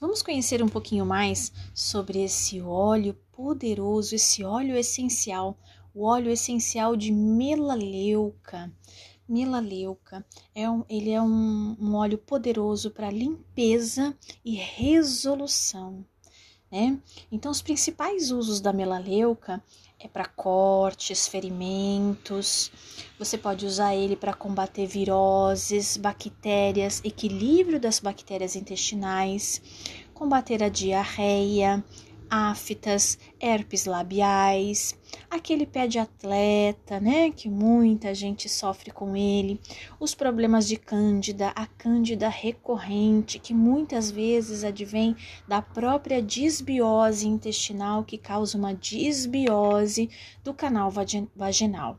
Vamos conhecer um pouquinho mais sobre esse óleo poderoso, esse óleo essencial, o óleo essencial de melaleuca. Melaleuca é um, ele é um, um óleo poderoso para limpeza e resolução. Né? Então, os principais usos da melaleuca é para cortes, ferimentos. Você pode usar ele para combater viroses, bactérias, equilíbrio das bactérias intestinais, combater a diarreia, aftas, herpes labiais, aquele pé de atleta, né, que muita gente sofre com ele, os problemas de cândida, a cândida recorrente, que muitas vezes advém da própria disbiose intestinal que causa uma disbiose do canal vaginal.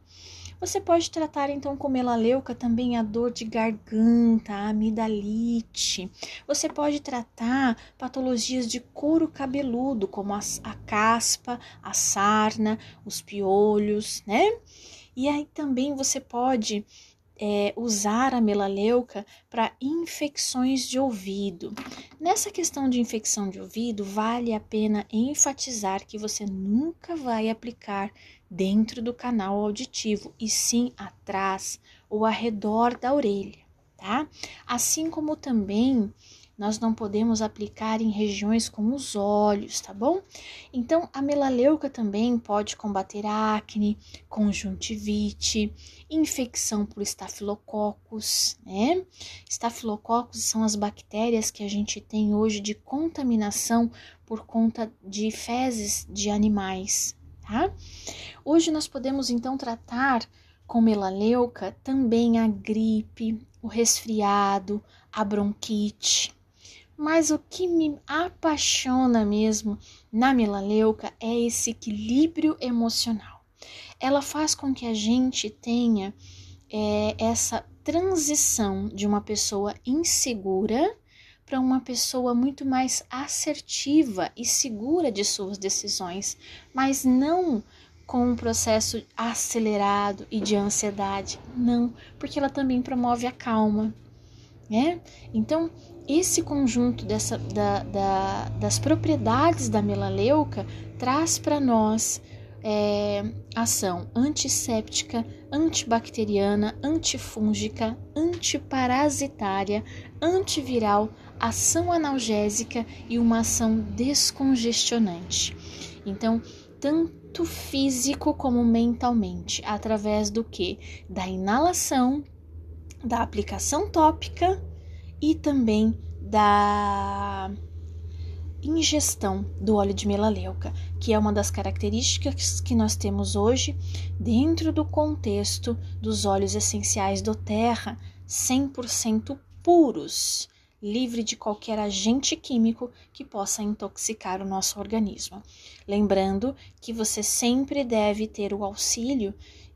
Você pode tratar então com melaleuca também a dor de garganta, a amidalite. Você pode tratar patologias de couro cabeludo, como a, a caspa, a sarna, os piolhos, né? E aí também você pode é, usar a melaleuca para infecções de ouvido. Nessa questão de infecção de ouvido, vale a pena enfatizar que você nunca vai aplicar dentro do canal auditivo e sim atrás ou ao redor da orelha, tá? Assim como também nós não podemos aplicar em regiões como os olhos, tá bom? Então, a melaleuca também pode combater acne, conjuntivite, infecção por estafilococos, né? Estafilococos são as bactérias que a gente tem hoje de contaminação por conta de fezes de animais, tá? Hoje nós podemos então tratar com melaleuca também a gripe, o resfriado, a bronquite, mas o que me apaixona mesmo na melaleuca é esse equilíbrio emocional. Ela faz com que a gente tenha é, essa transição de uma pessoa insegura para uma pessoa muito mais assertiva e segura de suas decisões, mas não com um processo acelerado e de ansiedade, não, porque ela também promove a calma, né? Então, esse conjunto dessa, da, da, das propriedades da melaleuca traz para nós é, ação antisséptica, antibacteriana, antifúngica, antiparasitária, antiviral, ação analgésica e uma ação descongestionante. Então, tanto físico como mentalmente, através do que? Da inalação, da aplicação tópica e também da ingestão do óleo de melaleuca, que é uma das características que nós temos hoje dentro do contexto dos óleos essenciais do terra 100% puros, livre de qualquer agente químico que possa intoxicar o nosso organismo. Lembrando que você sempre deve ter o auxílio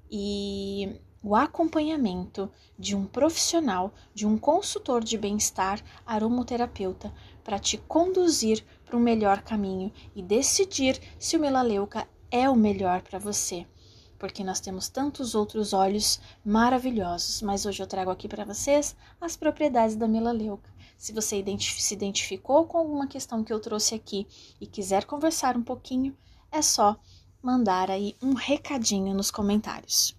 e o acompanhamento de um profissional, de um consultor de bem-estar aromoterapeuta, para te conduzir para um melhor caminho e decidir se o melaleuca é o melhor para você. Porque nós temos tantos outros óleos maravilhosos, mas hoje eu trago aqui para vocês as propriedades da melaleuca. Se você se identificou com alguma questão que eu trouxe aqui e quiser conversar um pouquinho, é só mandar aí um recadinho nos comentários.